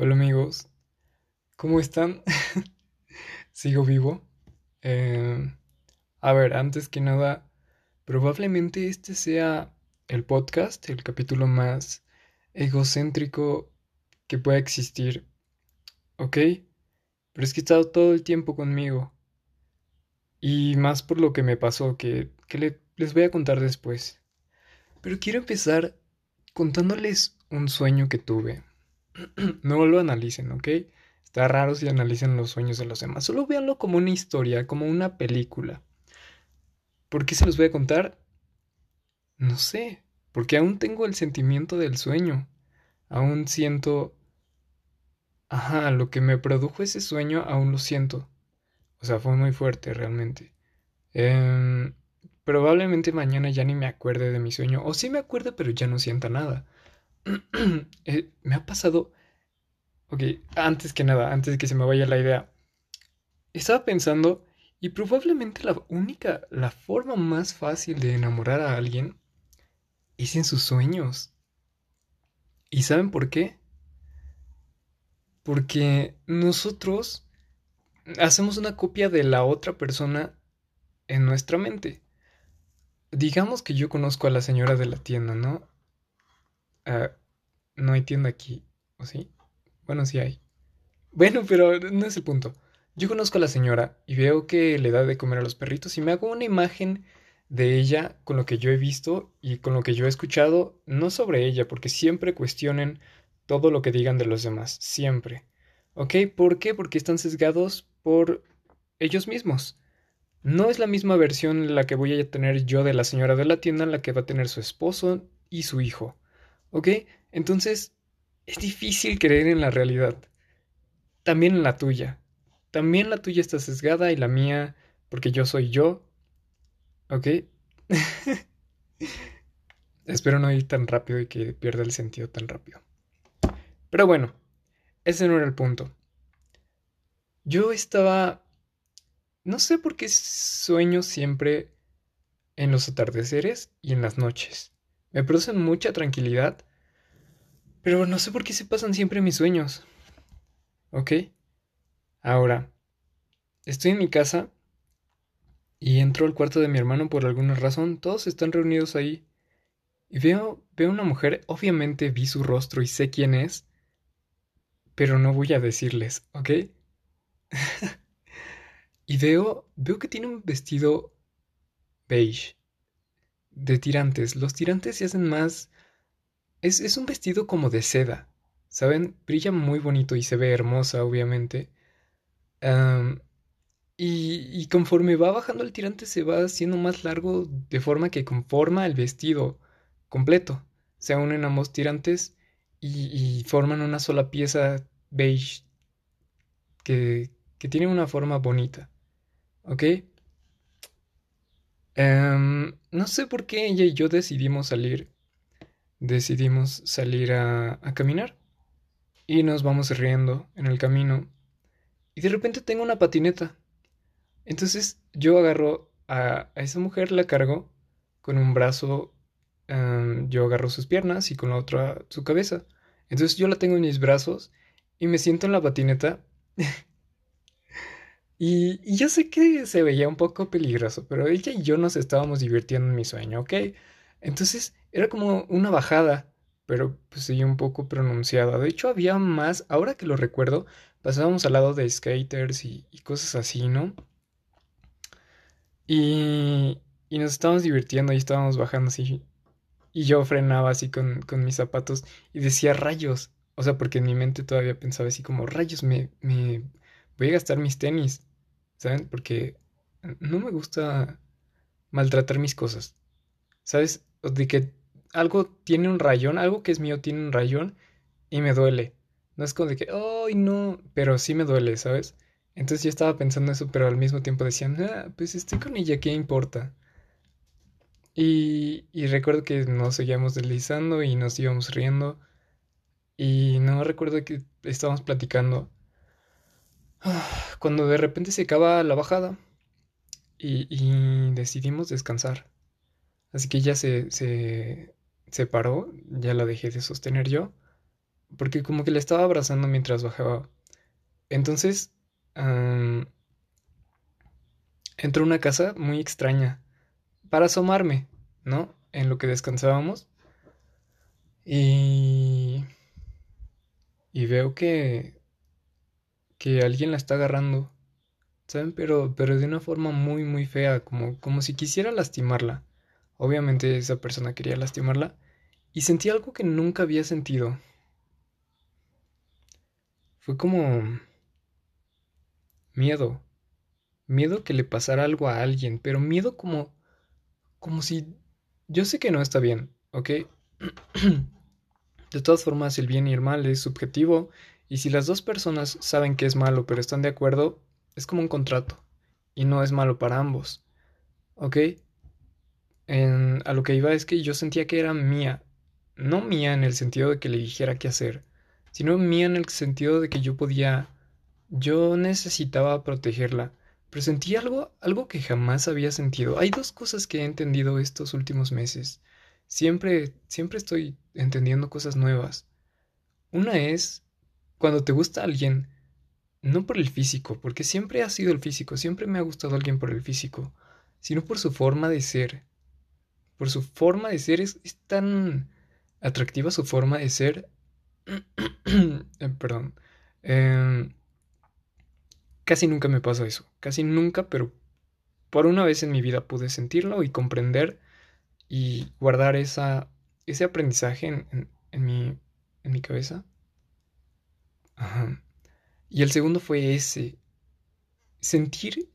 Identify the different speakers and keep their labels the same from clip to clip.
Speaker 1: Hola amigos, ¿cómo están? Sigo vivo. Eh, a ver, antes que nada, probablemente este sea el podcast, el capítulo más egocéntrico que pueda existir, ¿ok? Pero es que he estado todo el tiempo conmigo. Y más por lo que me pasó, que, les voy a contar después. Pero quiero empezar contándoles un sueño que tuve. no lo analicen, ¿ok? Está raro si analicen los sueños de los demás. Solo véanlo como una historia, como una película. ¿Por qué se los voy a contar? No sé, porque aún tengo el sentimiento del sueño. Aún siento... Ajá, lo que me produjo ese sueño aún lo siento. O sea, fue muy fuerte realmente. Em, probablemente mañana ya ni me acuerde de mi sueño. O sí me acuerde, pero ya no sienta nada. Eh, me ha pasado... Ok, antes que nada, antes de que se me vaya la idea. Estaba pensando y probablemente la única, la forma más fácil de enamorar a alguien es en sus sueños. ¿Y saben por qué? Porque nosotros hacemos una copia de la otra persona en nuestra mente. Digamos que yo conozco a la señora de la tienda, ¿no? Ah, no hay tienda aquí, ¿o sí? Bueno, sí hay. Bueno, pero no es el punto. Yo conozco a la señora y veo que le da de comer a los perritos y me hago una imagen de ella con lo que yo he visto y con lo que yo he escuchado, no sobre ella, porque siempre cuestionen todo lo que digan de los demás, siempre. ¿Ok? ¿Por qué? Porque están sesgados por ellos mismos. No es la misma versión la que voy a tener yo de la señora de la tienda, la que va a tener su esposo y su hijo. ¿Ok? Entonces, es difícil creer en la realidad. También en la tuya. También la tuya está sesgada y la mía, porque yo soy yo. ¿Ok? Espero no ir tan rápido y que pierda el sentido tan rápido. Pero bueno, ese no era el punto. Yo estaba... No sé por qué sueño siempre en los atardeceres y en las noches. Me producen mucha tranquilidad, pero no sé por qué se pasan siempre mis sueños. ¿Ok? Ahora, estoy en mi casa y entro al cuarto de mi hermano por alguna razón. Todos están reunidos ahí. Y veo, veo una mujer, obviamente vi su rostro y sé quién es, pero no voy a decirles, ¿ok? y veo, veo que tiene un vestido beige de tirantes. Los tirantes se hacen más... Es, es un vestido como de seda, ¿saben? Brilla muy bonito y se ve hermosa, obviamente. y, y, conforme va bajando el tirante se va haciendo más largo de forma que conforma el vestido completo. Se unen ambos tirantes y, forman una sola pieza beige que, que tiene una forma bonita. ¿Ok? No sé por qué ella y yo decidimos salir. Decidimos salir a, caminar. Y nos vamos riendo en el camino. Y de repente tengo una patineta. Entonces yo agarro a, esa mujer, la cargo con un brazo. Em, yo agarro sus piernas y con la otra su cabeza. Entonces yo la tengo en mis brazos y me siento en la patineta Y, yo sé que se veía un poco peligroso, pero ella y yo nos estábamos divirtiendo en mi sueño, ¿ok? Entonces era como una bajada, pero pues sí un poco pronunciada. De hecho había más, ahora que lo recuerdo, pasábamos al lado de skaters y, cosas así, ¿no? Y, y nos estábamos divirtiendo y estábamos bajando así. Y yo frenaba así con, con mis zapatos y decía rayos. O sea, porque en mi mente todavía pensaba así como rayos, me, me voy a gastar mis tenis. ¿saben? Porque no me gusta maltratar mis cosas, ¿sabes? De que algo tiene un rayón, algo que es mío tiene un rayón y me duele. No es como de que, ¡ay, no! Pero sí me duele, ¿sabes? Entonces yo estaba pensando eso, pero al mismo tiempo decía, ah, pues estoy con ella, ¿qué importa? Y, y recuerdo que nos seguíamos deslizando y nos íbamos riendo. Y no recuerdo que estábamos platicando. Cuando de repente se acaba la bajada y, decidimos descansar. Así que ya se, se, se paró, ya la dejé de sostener yo. porque como que le estaba abrazando mientras bajaba. Entonces, entró una casa muy extraña para asomarme, ¿no? En lo que descansábamos. Y... Y veo que... que alguien la está agarrando. ¿Saben? Pero, pero de una forma muy, muy fea, como, como si quisiera lastimarla. Obviamente esa persona quería lastimarla. Y sentí algo que nunca había sentido. Fue como... miedo. Miedo que le pasara algo a alguien, pero miedo como... como si... Yo sé que no está bien, ¿ok? de todas formas, el bien y el mal es subjetivo, y si las dos personas saben que es malo pero están de acuerdo, es como un contrato, y no es malo para ambos, ¿ok? A lo que iba es que yo sentía que era mía, no mía en el sentido de que le dijera qué hacer, sino mía en el sentido de que yo podía, yo necesitaba protegerla, pero sentí algo, algo que jamás había sentido. Hay dos cosas que he entendido estos últimos meses. Siempre, siempre estoy entendiendo cosas nuevas. Una es cuando te gusta alguien, no por el físico, porque siempre ha sido el físico, siempre me ha gustado alguien por el físico, sino por su forma de ser. Por su forma de ser es, tan atractiva su forma de ser. Eh, perdón. Em, casi nunca me pasa eso. Casi nunca, pero por una vez en mi vida pude sentirlo y comprender y guardar esa, ese aprendizaje en, en, mi, en mi cabeza. Y el segundo fue ese. Sentir,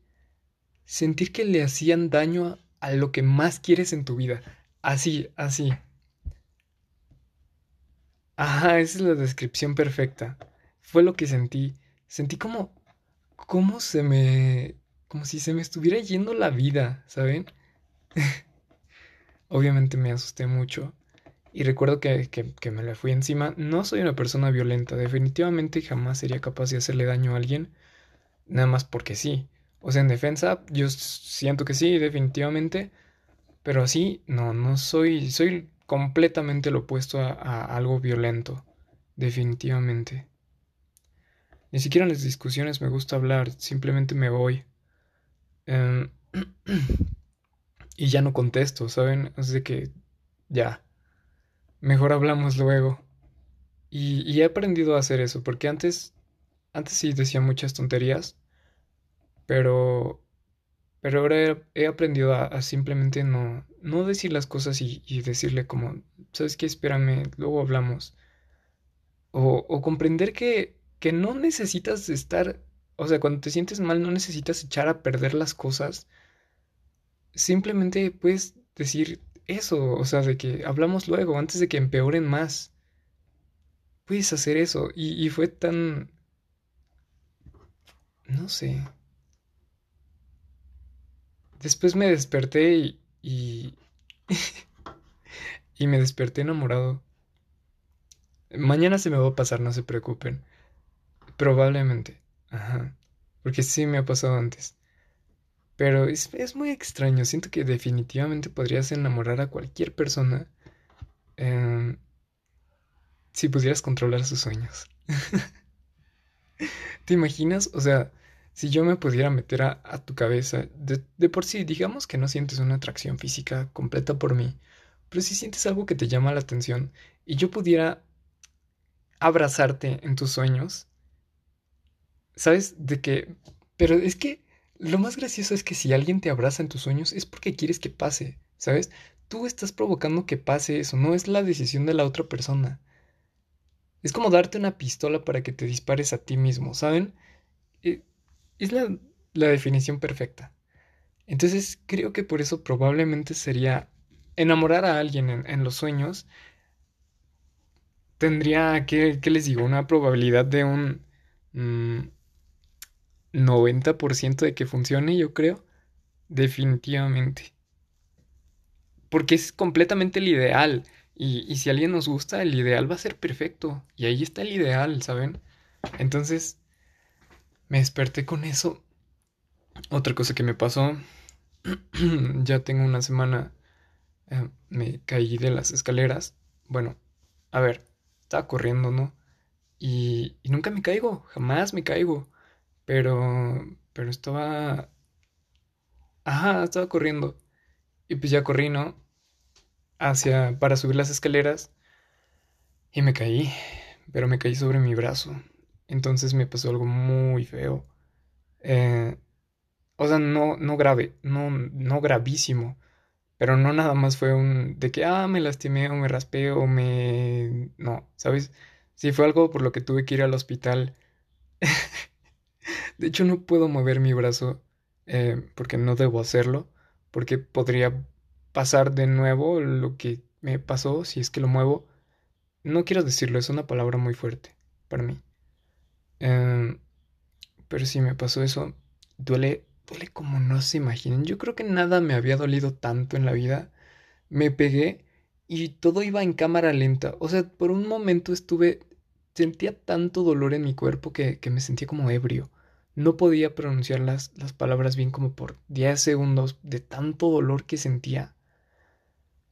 Speaker 1: sentir que le hacían daño a, lo que más quieres en tu vida. Así, así. Ajá, esa es la descripción perfecta. Fue lo que sentí. Sentí como, como se me, como si se me estuviera yendo la vida, ¿saben? Obviamente me asusté mucho. Y recuerdo que, que, me la fui encima. No soy una persona violenta. Definitivamente jamás sería capaz de hacerle daño a alguien. Nada más porque sí. O sea, en defensa, yo siento que sí, definitivamente. Pero así, no, no soy. Soy completamente lo opuesto a, algo violento. Definitivamente. Ni siquiera en las discusiones me gusta hablar. Simplemente me voy. Em, y ya no contesto, ¿saben? Es de que ya, mejor hablamos luego. Y, he aprendido a hacer eso, porque antes, antes sí decía muchas tonterías, pero, pero ahora he, aprendido a, simplemente no, no decir las cosas y, decirle como, ¿sabes qué? Espérame, luego hablamos. O, o comprender que, que no necesitas estar, o sea, cuando te sientes mal no necesitas echar a perder las cosas simplemente puedes decir eso, o sea, de que hablamos luego, antes de que empeoren más. Puedes hacer eso. Y, fue tan... No sé. Después me desperté y... Y, y me desperté enamorado. Mañana se me va a pasar, no se preocupen. Probablemente. Ajá. Porque sí me ha pasado antes. Pero es, muy extraño. Siento que definitivamente podrías enamorar a cualquier persona em, si pudieras controlar sus sueños. ¿Te imaginas? O sea, si yo me pudiera meter a, tu cabeza, de, por sí, digamos que no sientes una atracción física completa por mí, pero si sientes algo que te llama la atención y yo pudiera abrazarte en tus sueños, ¿sabes? De que... Pero es que lo más gracioso es que si alguien te abraza en tus sueños es porque quieres que pase, ¿sabes? Tú estás provocando que pase eso, no es la decisión de la otra persona. Es como darte una pistola para que te dispares a ti mismo, ¿saben? Es la, definición perfecta. Entonces creo que por eso probablemente sería enamorar a alguien en, los sueños. Tendría, ¿qué, ¿qué, les digo? Una probabilidad de un... Mm, 90% de que funcione, yo creo. Definitivamente. Porque es completamente el ideal. Y, si a alguien nos gusta, el ideal va a ser perfecto. Y ahí está el ideal, ¿saben? Entonces, me desperté con eso. Otra cosa que me pasó, ya tengo una semana, eh, me caí de las escaleras. Bueno, a ver, estaba corriendo, ¿no? y, y nunca me caigo, jamás me caigo. Pero, pero estaba, ajá, estaba corriendo. Y pues ya corrí, ¿no? Hacia, para subir las escaleras. Y me caí, pero me caí sobre mi brazo. Entonces me pasó algo muy feo. Eh, o sea, no, no grave, no, no gravísimo. Pero no nada más fue un de que, ah, me lastimé o me raspé o me... No, ¿sabes? Sí, fue algo por lo que tuve que ir al hospital. De hecho, no puedo mover mi brazo eh, porque no debo hacerlo, porque podría pasar de nuevo lo que me pasó si es que lo muevo. No quiero decirlo, es una palabra muy fuerte para mí. Em, pero si me pasó eso, duele, duele como no se imaginen. Yo creo que nada me había dolido tanto en la vida. Me pegué y todo iba en cámara lenta. O sea, por un momento estuve, sentía tanto dolor en mi cuerpo que, que me sentía como ebrio. No podía pronunciar las, las palabras bien como por 10 segundos de tanto dolor que sentía.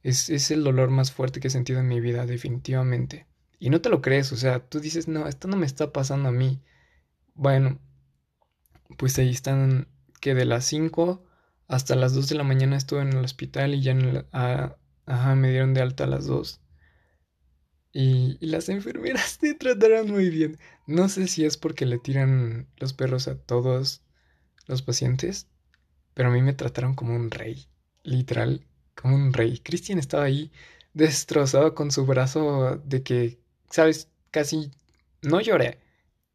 Speaker 1: Es, es el dolor más fuerte que he sentido en mi vida, definitivamente. Y no te lo crees, o sea, tú dices, no, esto no me está pasando a mí. Bueno, pues ahí están que de las 5 hasta las 2 de la mañana estuve en el hospital y ya en el, ajá, me dieron de alta a las 2. Y, las enfermeras te trataron muy bien. No sé si es porque le tiran los perros a todos los pacientes, pero a mí me trataron como un rey, literal, como un rey. Cristian estaba ahí destrozado con su brazo de que, sabes, casi no lloré.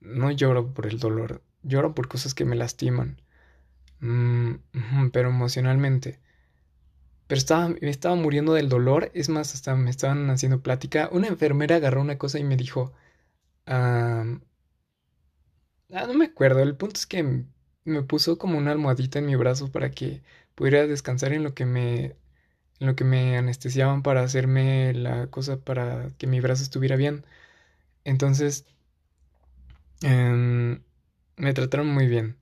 Speaker 1: No lloro por el dolor, lloro por cosas que me lastiman. Mm, pero emocionalmente. Pero estaba, me estaba muriendo del dolor. Es más, hasta me estaban haciendo plática. Una enfermera agarró una cosa y me dijo. ah, no me acuerdo. El punto es que me puso como una almohadita en mi brazo para que pudiera descansar en lo que me. En lo que me anestesiaban para hacerme la cosa para que mi brazo estuviera bien. Entonces. Em, me trataron muy bien.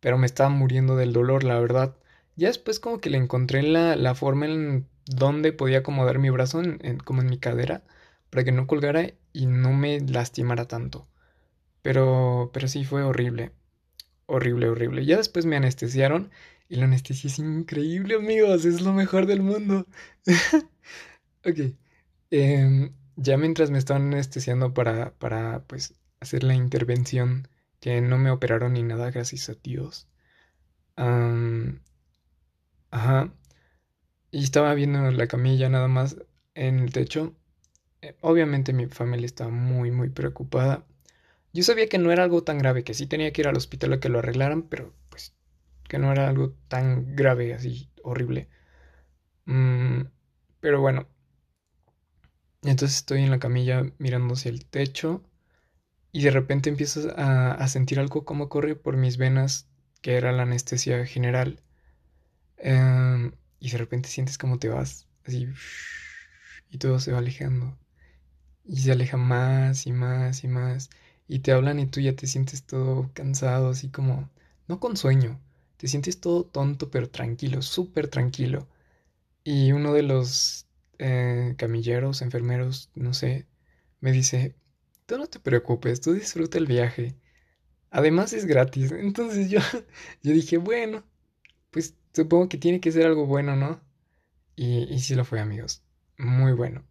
Speaker 1: Pero me estaba muriendo del dolor, la verdad. Ya después como que le encontré la, la forma en donde podía acomodar mi brazo, como en mi cadera, para que no colgara y no me lastimara tanto. Pero, pero sí fue horrible. Horrible, horrible. Ya después me anestesiaron y la anestesia es increíble, amigos. Es lo mejor del mundo. ok. Em, ya mientras me estaban anestesiando para, para, pues, hacer la intervención, que no me operaron ni nada, gracias a Dios. Ajá. Y estaba viendo la camilla nada más en el techo. Eh, obviamente mi familia estaba muy, muy preocupada. Yo sabía que no era algo tan grave, que sí tenía que ir al hospital a que lo arreglaran, pero que no era algo tan grave, así horrible. Mm, pero bueno. Entonces estoy en la camilla mirando hacia el techo y de repente empiezo a, sentir algo como corre por mis venas, que era la anestesia general. Em, y de repente sientes como te vas, así, y todo se va alejando. Y se aleja más y más y más. Y te hablan y tú ya te sientes todo cansado, así como, no con sueño, te sientes todo tonto pero tranquilo, súper tranquilo. Y uno de los eh, camilleros, enfermeros, no sé, me dice, tú no te preocupes, tú disfruta el viaje. Además es gratis. Entonces yo, yo dije, bueno, pues supongo que tiene que ser algo bueno, ¿no? Y, y sí lo fue, amigos. Muy bueno.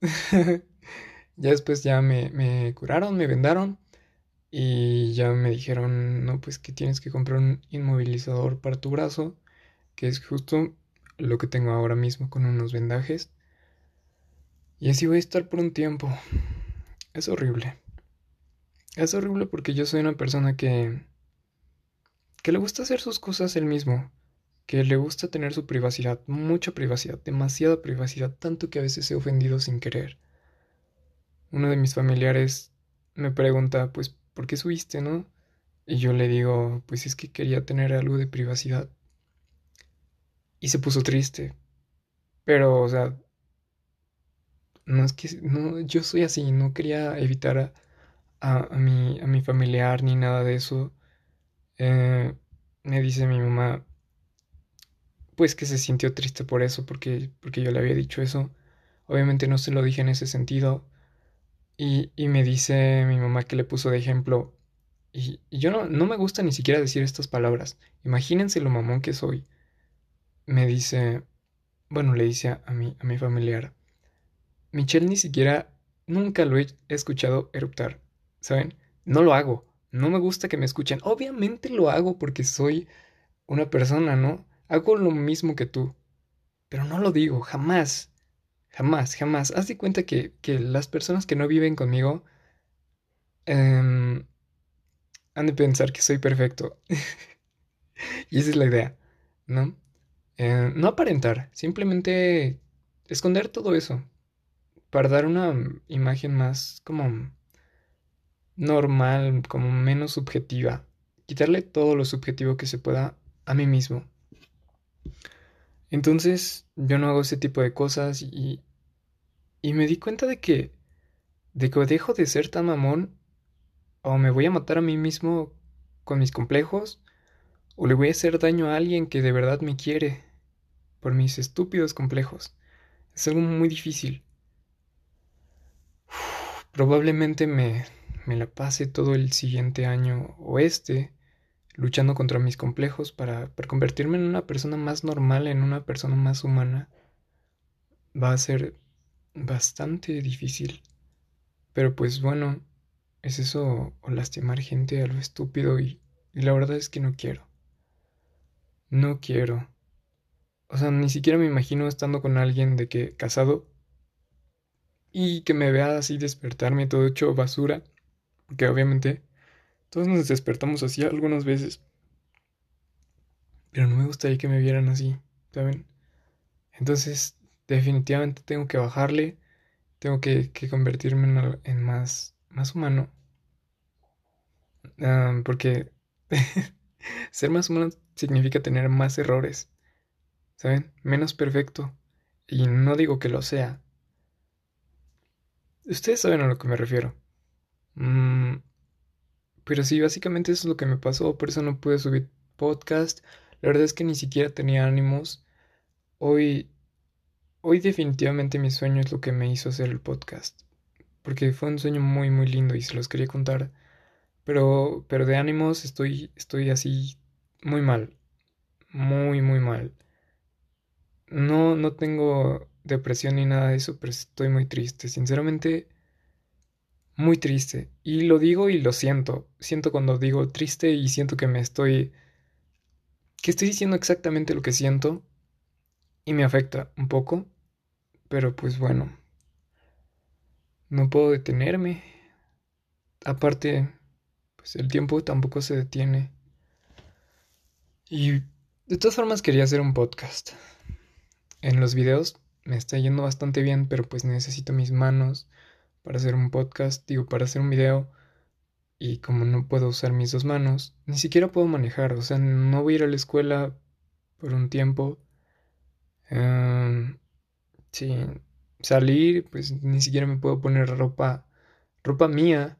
Speaker 1: ya después ya me, me curaron, me vendaron y ya me dijeron, no, pues que tienes que comprar un inmovilizador para tu brazo, que es justo lo que tengo ahora mismo con unos vendajes. Y así voy a estar por un tiempo. Es horrible. Es horrible porque yo soy una persona que que le gusta hacer sus cosas él mismo, que le gusta tener su privacidad, mucha privacidad, demasiada privacidad, tanto que a veces he ofendido sin querer. Uno de mis familiares me pregunta, pues, ¿por qué subiste, no? Y yo le digo, pues es que quería tener algo de privacidad. Y se puso triste. Pero, o sea, no es que, no, yo soy así, no quería evitar a, a, mi, a mi familiar ni nada de eso eh, me dice mi mamá, pues que se sintió triste por eso, porque, porque yo le había dicho eso. Obviamente no se lo dije en ese sentido. Y, y me dice mi mamá que le puso de ejemplo, y, yo no, no me gusta ni siquiera decir estas palabras, imagínense lo mamón que soy. Me dice, bueno, le dice a mi, a mi familiar, Michelle ni siquiera, nunca lo he escuchado eruptar, ¿saben? No lo hago, no me gusta que me escuchen. Obviamente lo hago porque soy una persona, ¿no? Hago lo mismo que tú, pero no lo digo, jamás, jamás, jamás. Haz de cuenta que, que las personas que no viven conmigo eh, han de pensar que soy perfecto. y esa es la idea, ¿no? Eh, no aparentar, simplemente esconder todo eso para dar una imagen más como normal, como menos subjetiva. Quitarle todo lo subjetivo que se pueda a mí mismo. Entonces yo no hago ese tipo de cosas y, y me di cuenta de que, de que dejo de ser tan mamón o me voy a matar a mí mismo con mis complejos o le voy a hacer daño a alguien que de verdad me quiere por mis estúpidos complejos. Es algo muy difícil. probablemente me, me la pase todo el siguiente año o este luchando contra mis complejos para, para convertirme en una persona más normal, en una persona más humana. Va a ser bastante difícil. Pero pues bueno, es eso o lastimar gente a lo estúpido y, y la verdad es que no quiero. No quiero. O sea, ni siquiera me imagino estando con alguien de que casado y que me vea así despertarme todo hecho basura, porque obviamente todos nos despertamos así algunas veces. Pero no me gustaría que me vieran así, ¿saben? Entonces, definitivamente tengo que bajarle, tengo que, que convertirme en, más, más humano. Um, porque ser más humano significa tener más errores, ¿saben? Menos perfecto. Y no digo que lo sea, Ustedes saben a lo que me refiero. Mm, pero sí, básicamente eso es lo que me pasó, por eso no pude subir podcast. La verdad es que ni siquiera tenía ánimos. Hoy, hoy definitivamente mi sueño es lo que me hizo hacer el podcast. Porque fue un sueño muy, muy lindo y se los quería contar. Pero, pero de ánimos estoy, estoy así muy mal. Muy, muy mal. No, no tengo depresión ni nada de eso, pero estoy muy triste. Sinceramente, muy triste. Y lo digo y lo siento. Siento cuando digo triste y siento que me estoy... que estoy diciendo exactamente lo que siento. Y me afecta un poco. Pero pues bueno. No puedo detenerme. Aparte, pues el tiempo tampoco se detiene. Y de todas formas quería hacer un podcast. En los videos me está yendo bastante bien, pero pues necesito mis manos para hacer un podcast, digo, para hacer un video. Y como no puedo usar mis dos manos, ni siquiera puedo manejar, o sea, no voy a ir a la escuela por un tiempo. Um, sí, salir, pues ni siquiera me puedo poner ropa, ropa mía,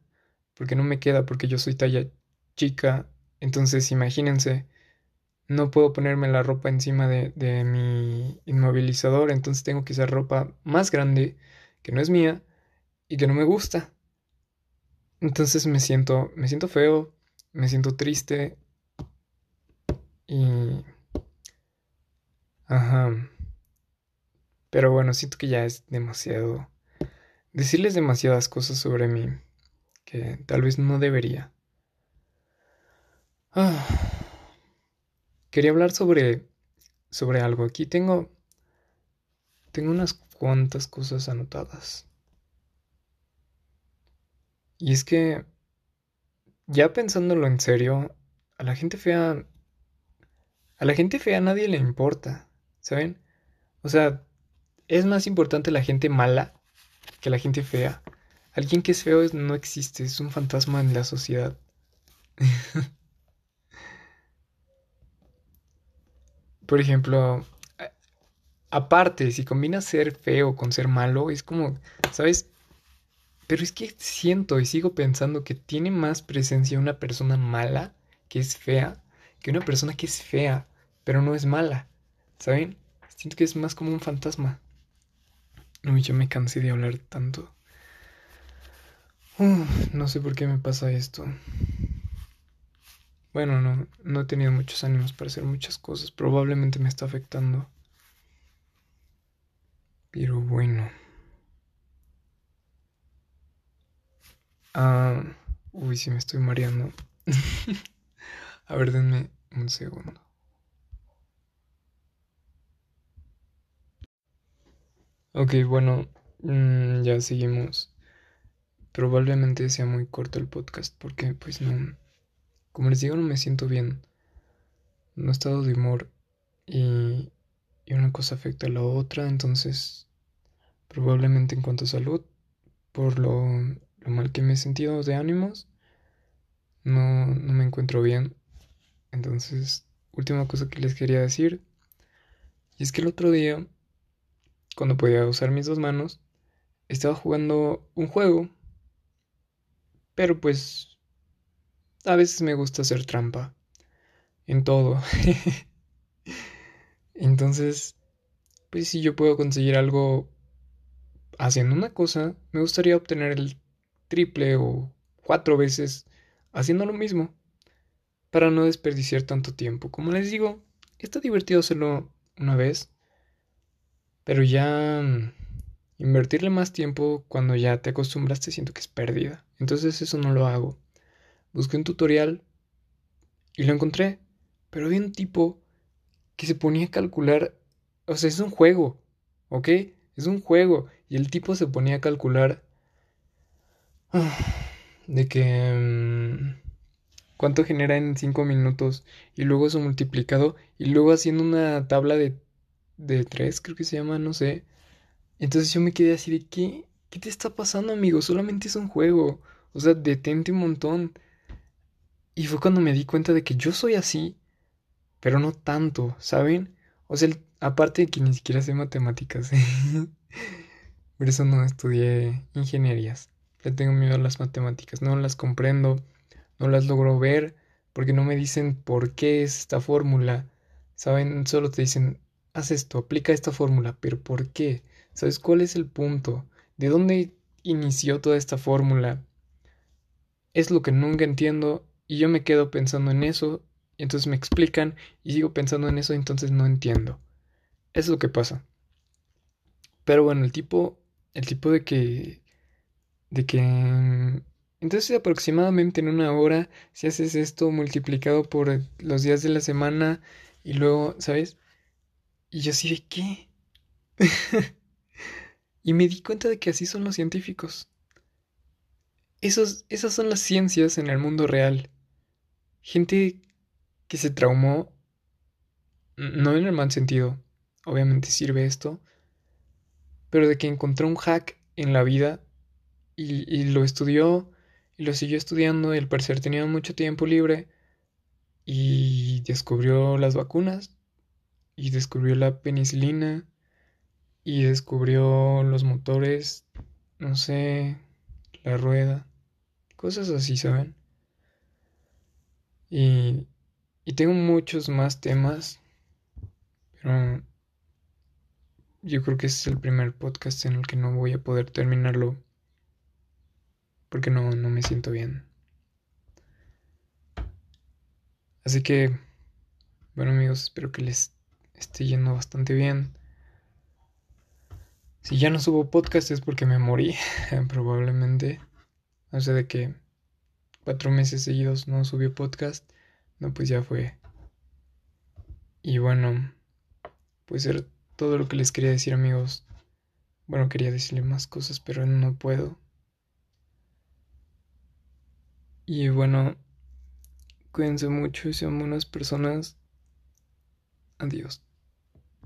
Speaker 1: porque no me queda, porque yo soy talla chica. Entonces, imagínense, no puedo ponerme la ropa encima de, de, mi inmovilizador, entonces tengo que usar ropa más grande que no es mía y que no me gusta. Entonces me siento, me siento feo, me siento triste y... Ajá. Pero bueno, siento que ya es demasiado... Decirles demasiadas cosas sobre mí que tal vez no debería. Ah. Quería hablar sobre, sobre algo. Aquí tengo, tengo unas cuantas cosas anotadas. Y es que, ya pensándolo en serio, a la gente fea, a la gente fea a nadie le importa, ¿saben? O sea, es más importante la gente mala que la gente fea. Alguien que es feo no existe, es un fantasma en la sociedad. Por ejemplo, aparte, si combinas ser feo con ser malo, es como, ¿sabes? Pero es que siento y sigo pensando que tiene más presencia una persona mala, que es fea, que una persona que es fea, pero no es mala. ¿Saben? Siento que es más como un fantasma. Uy, yo me cansé de hablar tanto. no sé por qué me pasa esto. Bueno, no, no he tenido muchos ánimos para hacer muchas cosas. Probablemente me está afectando. Pero bueno. Ah, uy, sí me estoy mareando. A ver, denme un segundo. Ok, bueno, mm, ya seguimos. Probablemente sea muy corto el podcast porque pues no, como les digo, no me siento bien. No he estado de humor y, y una cosa afecta a la otra, entonces probablemente en cuanto a salud, por lo, lo mal que me he sentido de ánimos, no, no me encuentro bien. Entonces, última cosa que les quería decir, y es que el otro día, cuando podía usar mis dos manos, estaba jugando un juego, pero pues a veces me gusta hacer trampa en todo. Entonces, pues si yo puedo conseguir algo haciendo una cosa, me gustaría obtener el triple o cuatro veces haciendo lo mismo para no desperdiciar tanto tiempo. Como les digo, está divertido hacerlo una vez, pero ya mm, invertirle más tiempo cuando ya te acostumbraste siento que es pérdida. Entonces eso no lo hago. Busqué un tutorial y lo encontré, pero había un tipo que se ponía a calcular, o sea, es un juego, ¿ok? Es un juego y el tipo se ponía a calcular de que mm, cuánto genera en 5 minutos y luego eso multiplicado y luego haciendo una tabla de, de 3, creo que se llama, no sé. Entonces yo me quedé así de, ¿qué? ¿Qué te está pasando, amigo? Solamente es un juego. O sea, detente un montón. Y fue cuando me di cuenta de que yo soy así, pero no tanto, ¿saben? O sea, aparte de que ni siquiera sé matemáticas. Por eso no estudié ingenierías. Le tengo miedo a las matemáticas. No las comprendo no las logro ver porque no me dicen por qué es esta fórmula. Saben, solo te dicen, haz esto, aplica esta fórmula, pero ¿por qué? ¿Sabes cuál es el punto? ¿De dónde inició toda esta fórmula? Es lo que nunca entiendo y yo me quedo pensando en eso, y entonces me explican y sigo pensando en eso, entonces no entiendo. Es lo que pasa. Pero bueno, el tipo, el tipo de que, de que entonces aproximadamente en una hora, si haces esto multiplicado por los días de la semana y luego, ¿sabes? Y yo así de qué. y me di cuenta de que así son los científicos. Esos, esas son las ciencias en el mundo real. Gente que se traumó, no en el mal sentido, obviamente sirve esto, pero de que encontró un hack en la vida y, y lo estudió y lo siguió estudiando y al parecer tenía mucho tiempo libre y descubrió las vacunas y descubrió la penicilina y descubrió los motores, no sé, la rueda, cosas así, ¿saben? Y, y tengo muchos más temas, pero yo creo que este es el primer podcast en el que no voy a poder terminarlo porque no, no me siento bien. Así que, bueno amigos, espero que les esté yendo bastante bien. Si ya no subo podcast es porque me morí, probablemente. No sé de que cuatro meses seguidos no subió podcast. No, pues ya fue. Y bueno, pues era todo lo que les quería decir amigos. Bueno, quería decirle más cosas, pero no puedo. Y bueno, cuídense mucho y sean buenas personas. Adiós.